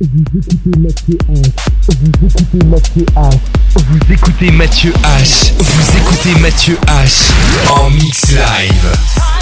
Vous écoutez Mathieu H. Vous écoutez Mathieu H. Vous écoutez Mathieu H. Vous écoutez Mathieu H. En mix live.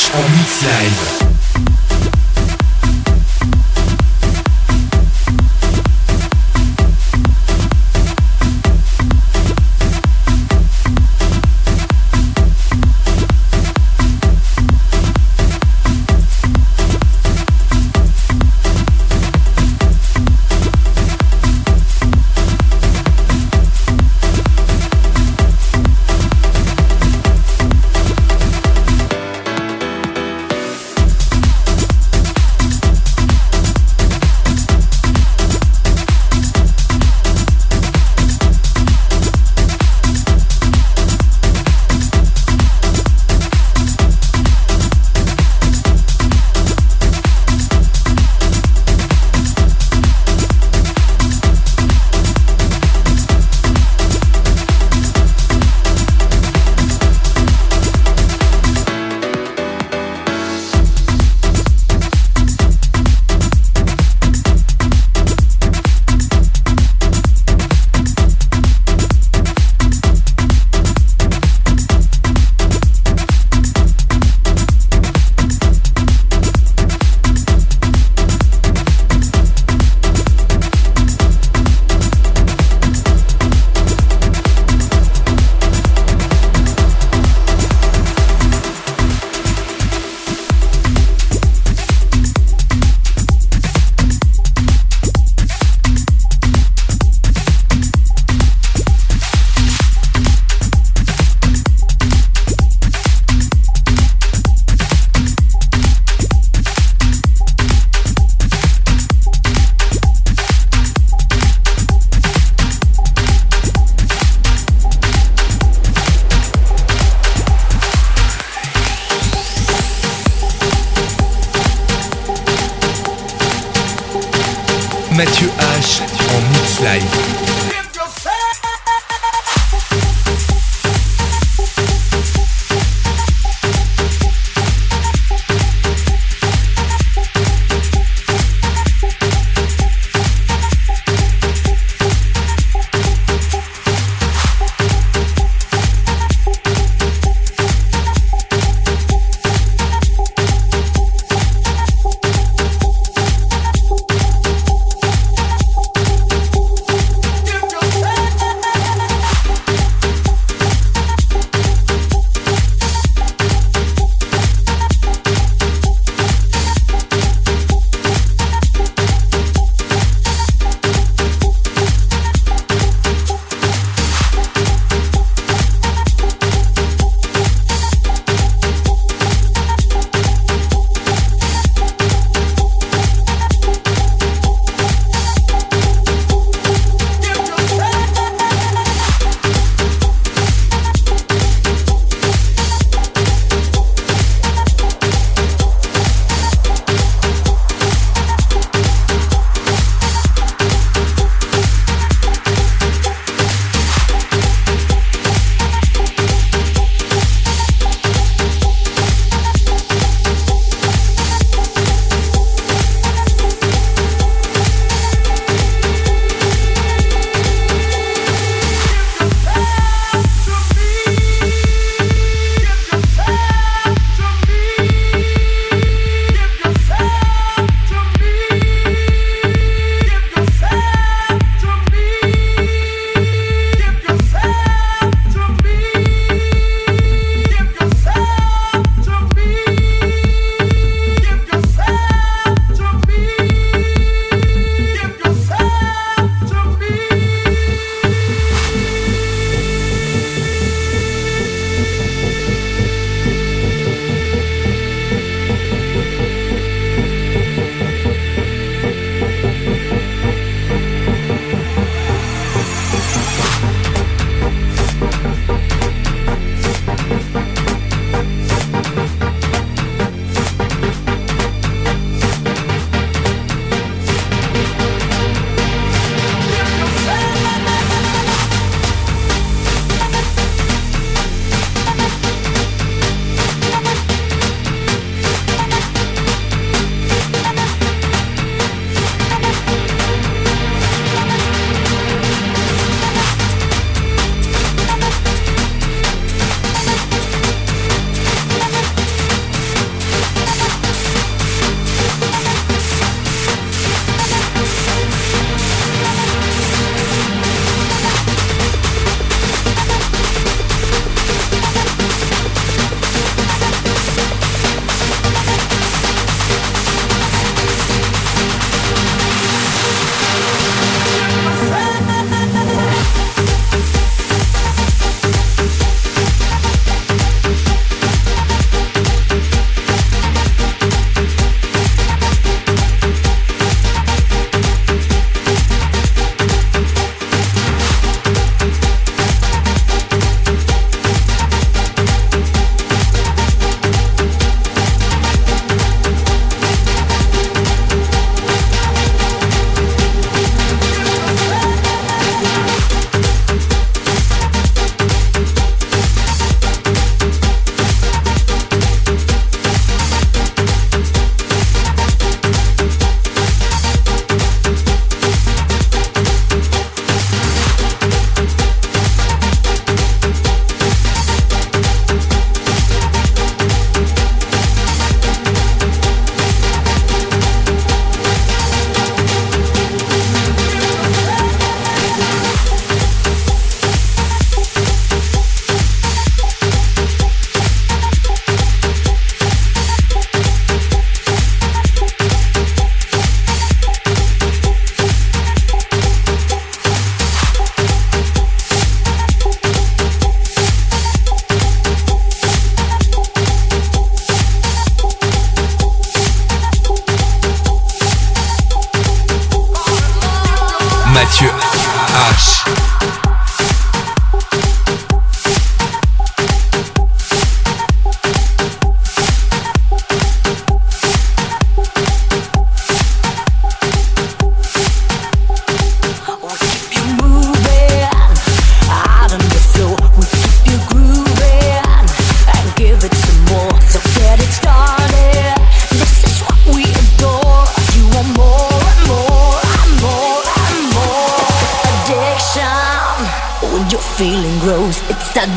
H en mix live.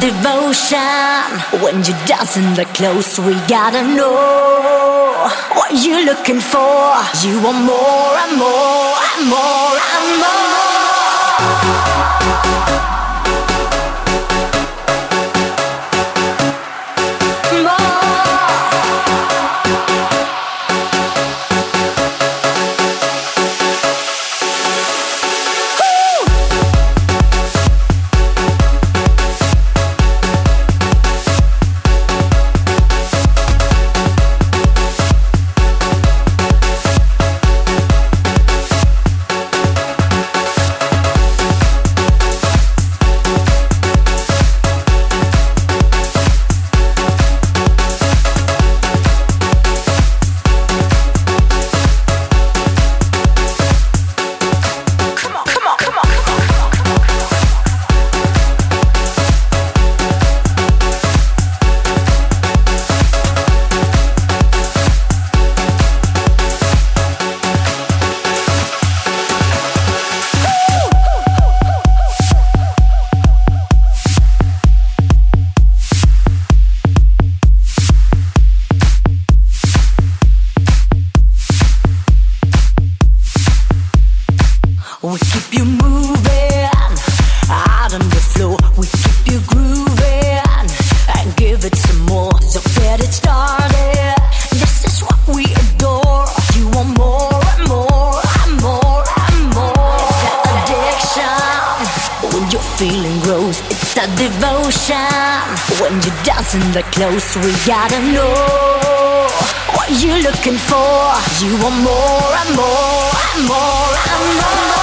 Devotion. When you dance in the close, we gotta know what you're looking for. You want more and more and more and more. Close, we gotta know what you're looking for. You want more and more and more and more.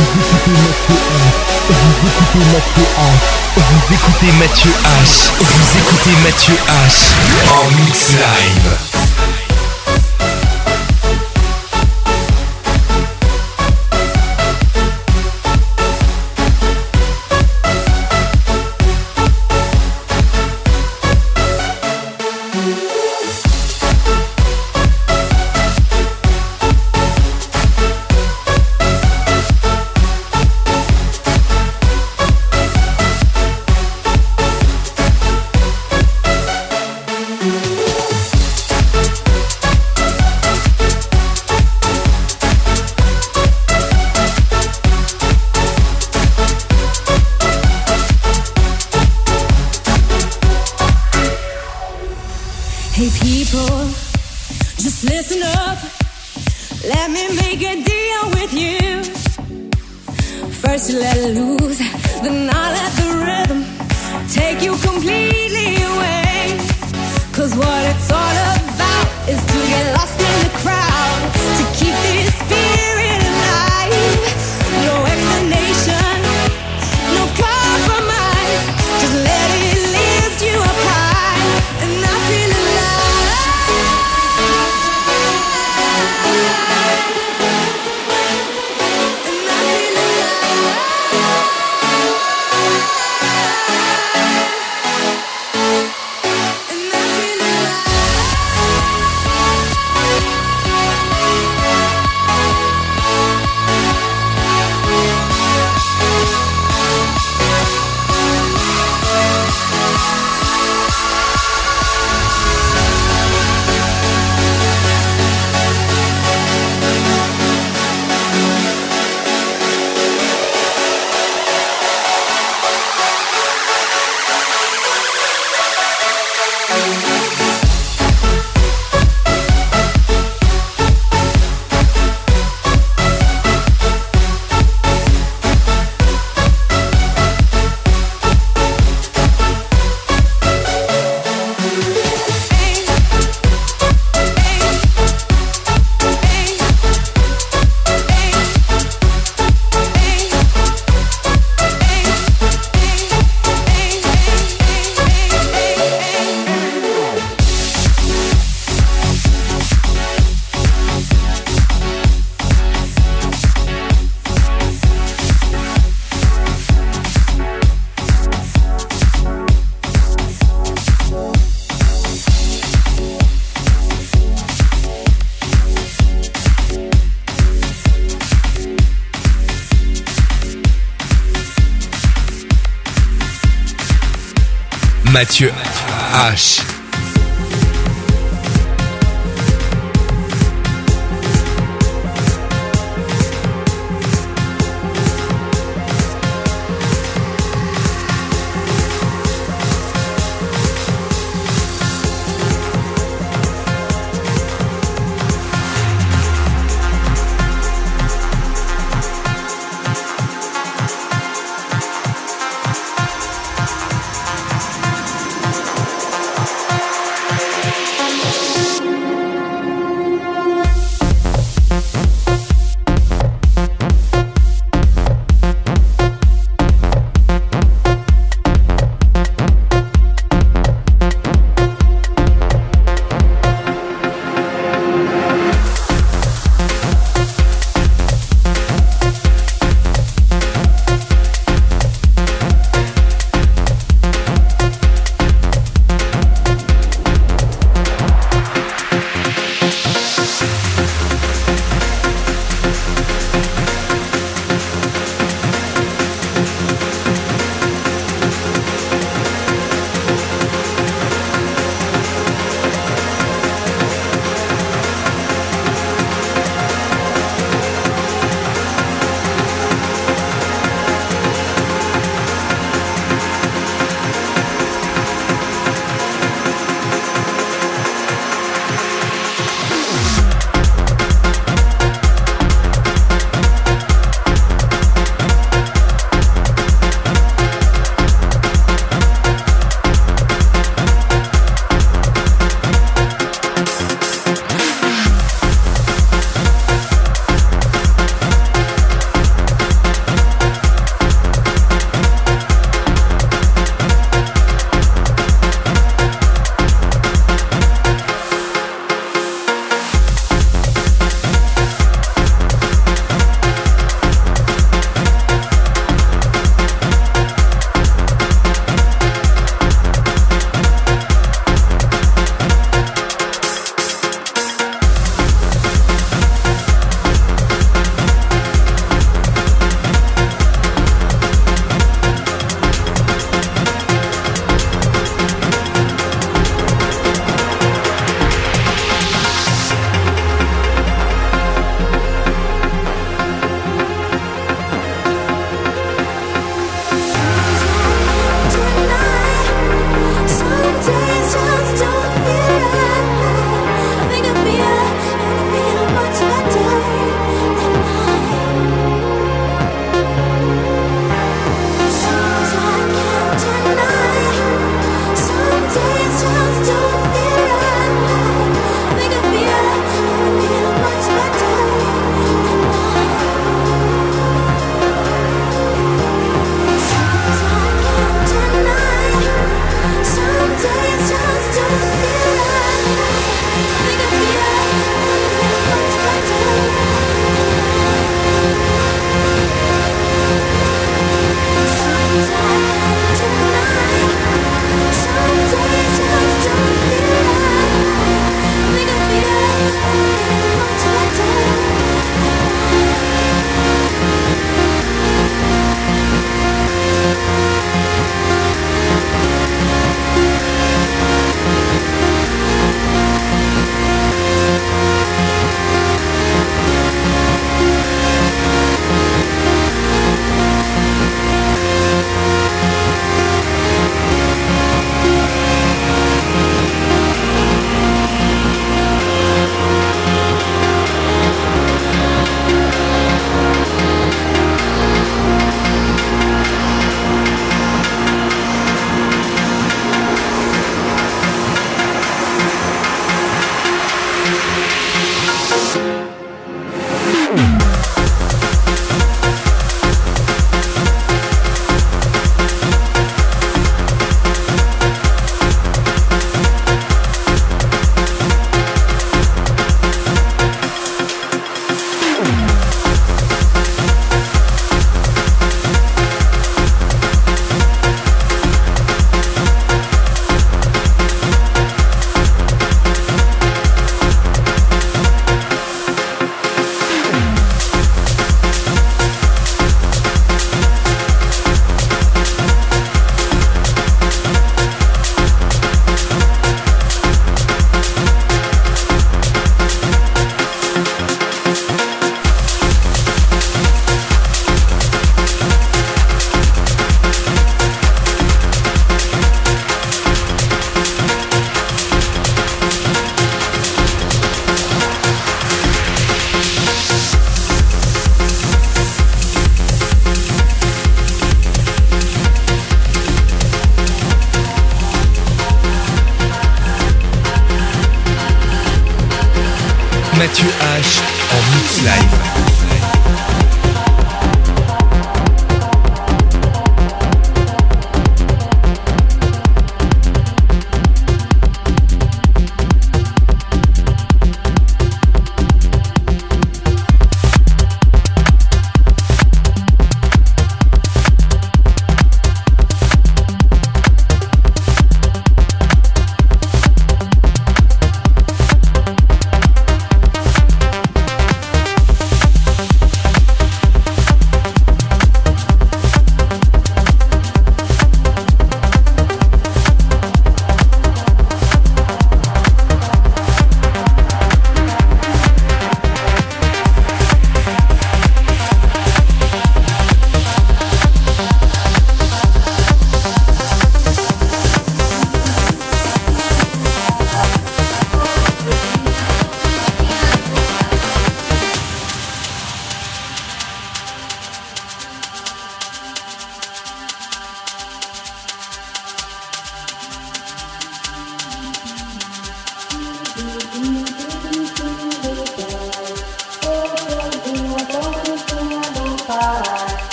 Vous écoutez Mathieu H. Vous écoutez Mathieu H. Vous écoutez Mathieu H. Vous écoutez Mathieu H. En mix live. Mathieu H.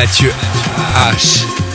Mathieu H.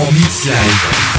En mix.